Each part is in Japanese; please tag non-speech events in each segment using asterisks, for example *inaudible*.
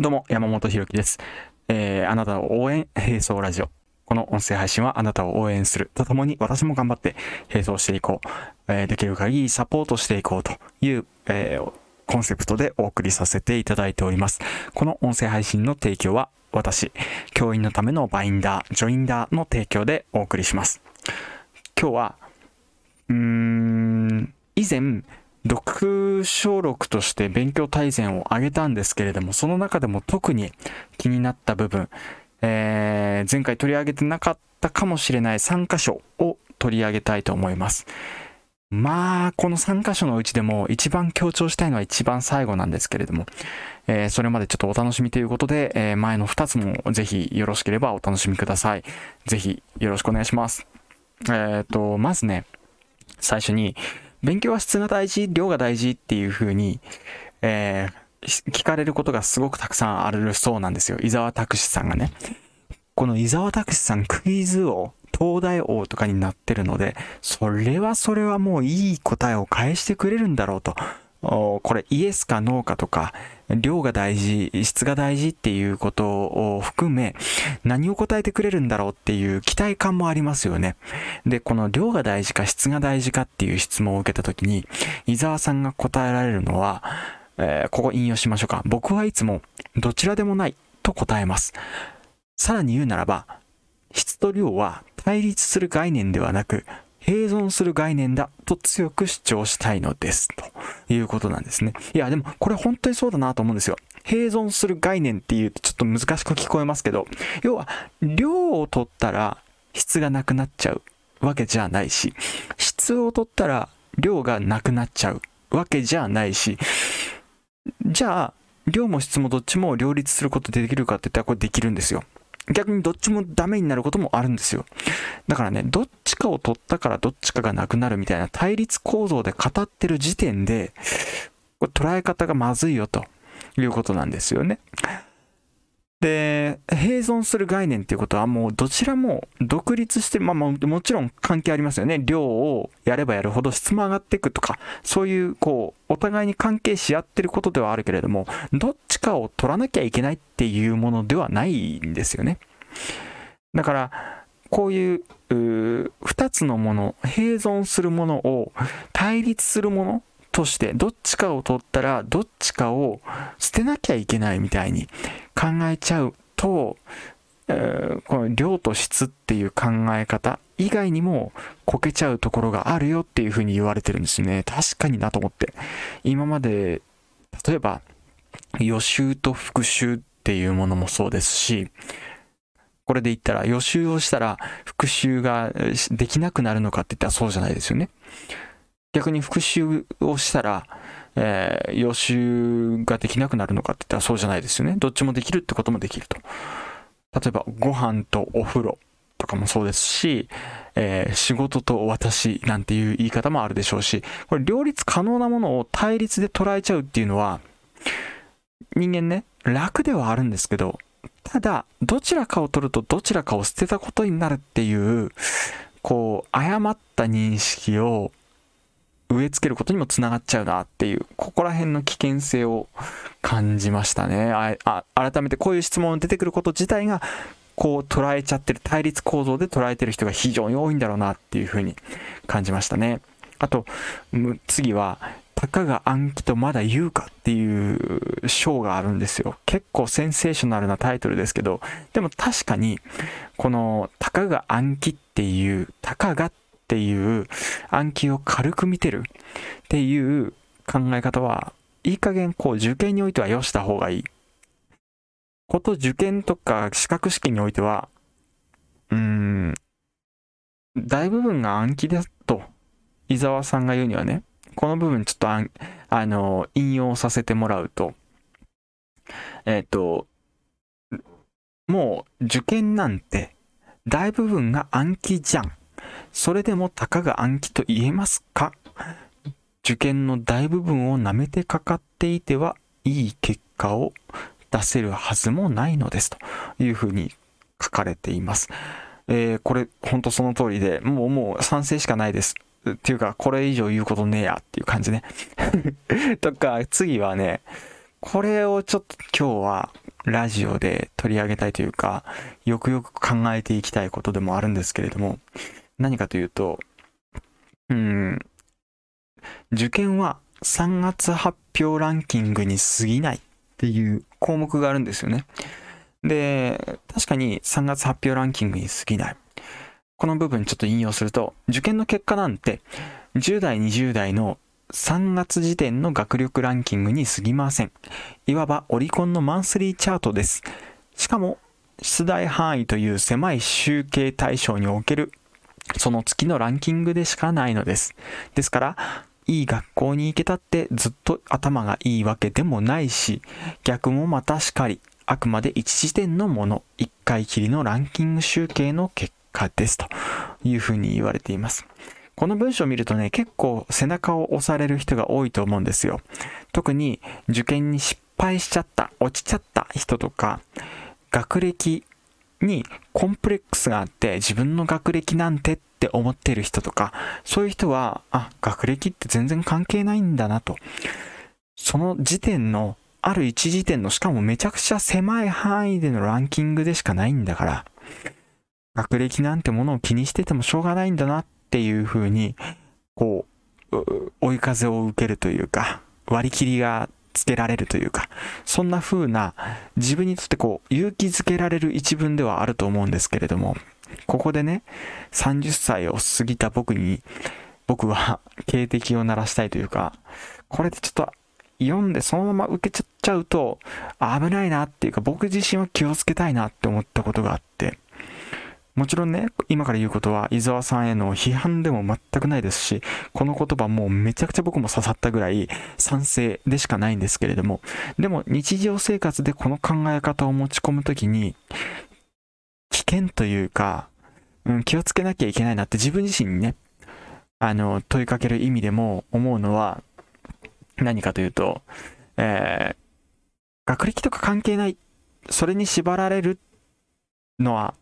どうも、山本ひろきです。えー、あなたを応援、並走ラジオ。この音声配信はあなたを応援するとともに私も頑張って並走していこう。えーできる限りサポートしていこうという、えーコンセプトでお送りさせていただいております。この音声配信の提供は私、教員のためのバインダー、ジョインダーの提供でお送りします。今日は、うーん、以前、読書録として勉強大全を挙げたんですけれども、その中でも特に気になった部分、えー前回取り上げてなかったかもしれない3箇所を取り上げたいと思います。まあ、この3箇所のうちでも一番強調したいのは一番最後なんですけれども、えーそれまでちょっとお楽しみということで、えー前の2つもぜひよろしければお楽しみください。ぜひよろしくお願いします。えっ、と、まずね、最初に、勉強は質が大事、量が大事っていう風に、えー聞かれることがすごくたくさんあるそうなんですよ。伊沢拓司さんがね。この伊沢拓司さんクイズ王、東大王とかになってるので、それはそれはもういい答えを返してくれるんだろうと。これイエスかノーかとか、量が大事、質が大事っていうことを含め、何を答えてくれるんだろうっていう期待感もありますよね。で、この量が大事か質が大事かっていう質問を受けたときに、伊沢さんが答えられるのは、えーここ引用しましょうか。僕はいつもどちらでもないと答えます。さらに言うならば、質と量は対立する概念ではなく、併存する概念だと強く主張したいのです。ということなんですね。いや、でもこれ本当にそうだなと思うんですよ。併存する概念っていうとちょっと難しく聞こえますけど、要は、量を取ったら質がなくなっちゃうわけじゃないし、質を取ったら量がなくなっちゃうわけじゃないし、じゃあ、量も質もどっちも両立することできるかって言ったらこれできるんですよ。逆にどっちもダメになることもあるんですよ。だからね、どっちかを取ったからどっちかがなくなるみたいな対立構造で語ってる時点で、これ捉え方がまずいよということなんですよね。で、併存する概念っていうことはもうどちらも独立して、まあまあもちろん関係ありますよね。量をやればやるほど質も上がっていくとか、そういうこう、お互いに関係し合ってることではあるけれども、どっちかを取らなきゃいけないっていうものではないんですよね。だから、こういう、うー二つのもの、併存するものを対立するものとして、どっちかを取ったら、どっちかを捨てなきゃいけないみたいに考えちゃうと、えーこの量と質っていう考え方以外にもこけちゃうところがあるよっていうふうに言われてるんですね。確かになと思って。今まで、例えば予習と復習っていうものもそうですし、これで言ったら予習をしたら復習ができなくなるのかって言ったらそうじゃないですよね。逆に復習をしたら、えー予習ができなくなるのかって言ったらそうじゃないですよね。どっちもできるってこともできると。例えばご飯とお風呂とかもそうですし、えー仕事と私なんていう言い方もあるでしょうし、これ両立可能なものを対立で捉えちゃうっていうのは、人間ね、楽ではあるんですけど、ただ、どちらかを取るとどちらかを捨てたことになるっていう、こう、誤った認識を植え付けることにもつながっちゃうなっていう、ここら辺の危険性を感じましたね。あ改めてこういう質問が出てくること自体が、こう捉えちゃってる、対立構造で捉えてる人が非常に多いんだろうなっていうふうに感じましたね。あと、次は、たかが暗記とまだ言うかっていう章があるんですよ。結構センセーショナルなタイトルですけど、でも確かに、この、たかが暗記っていう、たかがっていう暗記を軽く見てるっていう考え方は、いい加減こう受験においては良した方がいい。こと受験とか資格試験においては、うーん、大部分が暗記だと、伊沢さんが言うにはね、この部分ちょっとああの、引用させてもらうと、えっ、と、もう受験なんて大部分が暗記じゃん。それでもたかが暗記と言えますか？受験の大部分を舐めてかかっていてはいい結果を出せるはずもないのですというふうに書かれています。えーこれ本当その通りで、もうもう賛成しかないです。っていうか、これ以上言うことねえやっていう感じね。*laughs* とか、次はね、これをちょっと今日はラジオで取り上げたいというか、よくよく考えていきたいことでもあるんですけれども、何かというと、うん、受験は3月発表ランキングに過ぎないっていう項目があるんですよね。で、確かに3月発表ランキングに過ぎない。この部分ちょっと引用すると、受験の結果なんて、10代、20代の3月時点の学力ランキングに過ぎません。いわばオリコンのマンスリーチャートです。しかも、出題範囲という狭い集計対象におけるその月のランキングでしかないのです。ですから、いい学校に行けたってずっと頭がいいわけでもないし、逆もまたしかり、あくまで一時点のもの、一回きりのランキング集計の結果果ですというふうに言われています。この文章を見るとね、結構背中を押される人が多いと思うんですよ。特に受験に失敗しちゃった、落ちちゃった人とか、学歴にコンプレックスがあって自分の学歴なんてって思ってる人とか、そういう人は、あ、学歴って全然関係ないんだなと。その時点の、ある一時点の、しかもめちゃくちゃ狭い範囲でのランキングでしかないんだから、学歴なんてものを気にしててもしょうがないんだなっていう風に、こう、追い風を受けるというか、割り切りがつけられるというか、そんな風な自分にとってこう勇気づけられる一文ではあると思うんですけれども、ここでね、30歳を過ぎた僕に、僕は *laughs* 警笛を鳴らしたいというか、これでちょっと読んでそのまま受けちゃっちゃうと危ないなっていうか僕自身は気をつけたいなって思ったことがあって、もちろんね、今から言うことは伊沢さんへの批判でも全くないですし、この言葉もうめちゃくちゃ僕も刺さったぐらい賛成でしかないんですけれども、でも日常生活でこの考え方を持ち込むときに、危険というか、うん、気をつけなきゃいけないなって自分自身にね、あの、問いかける意味でも思うのは、何かというと、えー、学歴とか関係ない。それに縛られるのは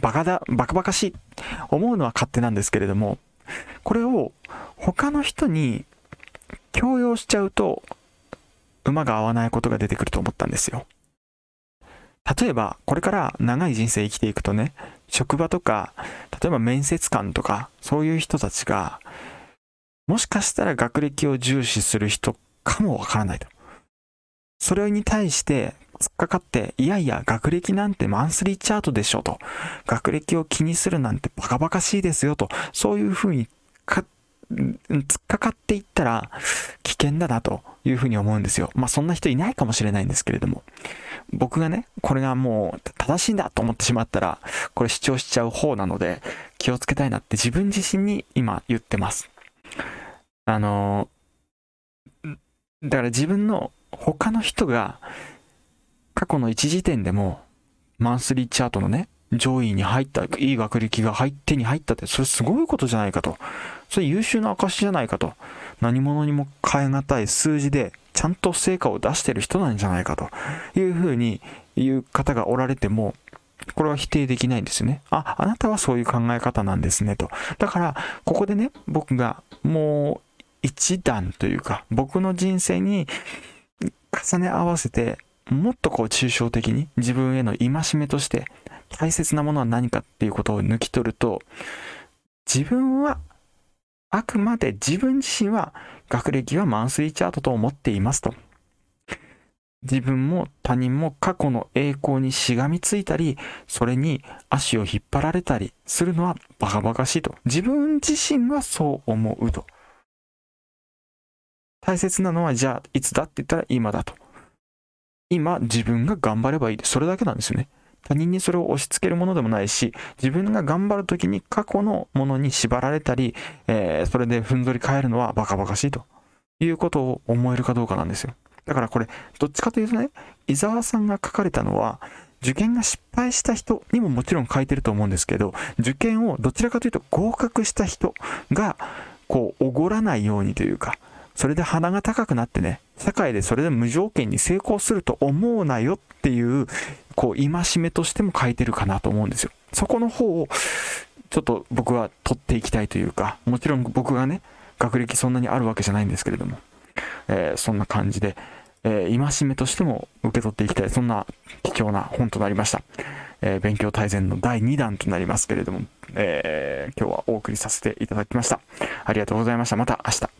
バカだ、バカバカしい、思うのは勝手なんですけれども、これを他の人に強要しちゃうと、馬が合わないことが出てくると思ったんですよ。例えば、これから長い人生生きていくとね、職場とか、例えば面接官とか、そういう人たちが、もしかしたら学歴を重視する人かもわからないと。それに対して突っかかって、いやいや、学歴なんてマンスリーチャートでしょと。学歴を気にするなんてバカバカしいですよと。そういうふうにか、突っかかっていったら危険だなというふうに思うんですよ。まあそんな人いないかもしれないんですけれども。僕がね、これがもう正しいんだと思ってしまったら、これ主張しちゃう方なので、気をつけたいなって自分自身に今言ってます。あの、だから自分の他の人が過去の1時点でも、マンスリーチャートのね、上位に入った、いい学歴が入手に入ったって、それすごいことじゃないかと。それ優秀な証じゃないかと。何者にも変え難い数字で、ちゃんと成果を出してる人なんじゃないかというふうに言う方がおられても、これは否定できないんですよね。あ、あなたはそういう考え方なんですねと。だから、ここでね、僕がもう一段というか、僕の人生に重ね合わせてもっとこう抽象的に自分への戒めとして大切なものは何かっていうことを抜き取ると自分はあくまで自分自身は学歴はマンスリーチャートと思っていますと。自分も他人も過去の栄光にしがみついたり、それに足を引っ張られたりするのはバカバカしいと。自分自身はそう思うと。大切なのはじゃあいつだって言ったら今だと。今自分が頑張ればいい。それだけなんですよね。他人にそれを押し付けるものでもないし、自分が頑張るときに過去のものに縛られたり、えー、それでふんぞり返るのはバカバカしいということを思えるかどうかなんですよ。だからこれ、どっちかというとね、伊沢さんが書かれたのは、受験が失敗した人にももちろん書いてると思うんですけど、受験をどちらかというと合格した人が、こう、おごらないようにというか、それで鼻が高くなってね、社会でそれで無条件に成功すると思うなよっていう、こう、戒めとしても書いてるかなと思うんですよ。そこの方を、ちょっと僕は取っていきたいというか、もちろん僕がね、学歴そんなにあるわけじゃないんですけれども、えー、そんな感じで、えー、戒めとしても受け取っていきたい、そんな貴重な本となりました。えー、勉強大全の第2弾となりますけれども、えー、今日はお送りさせていただきました。ありがとうございました。また明日。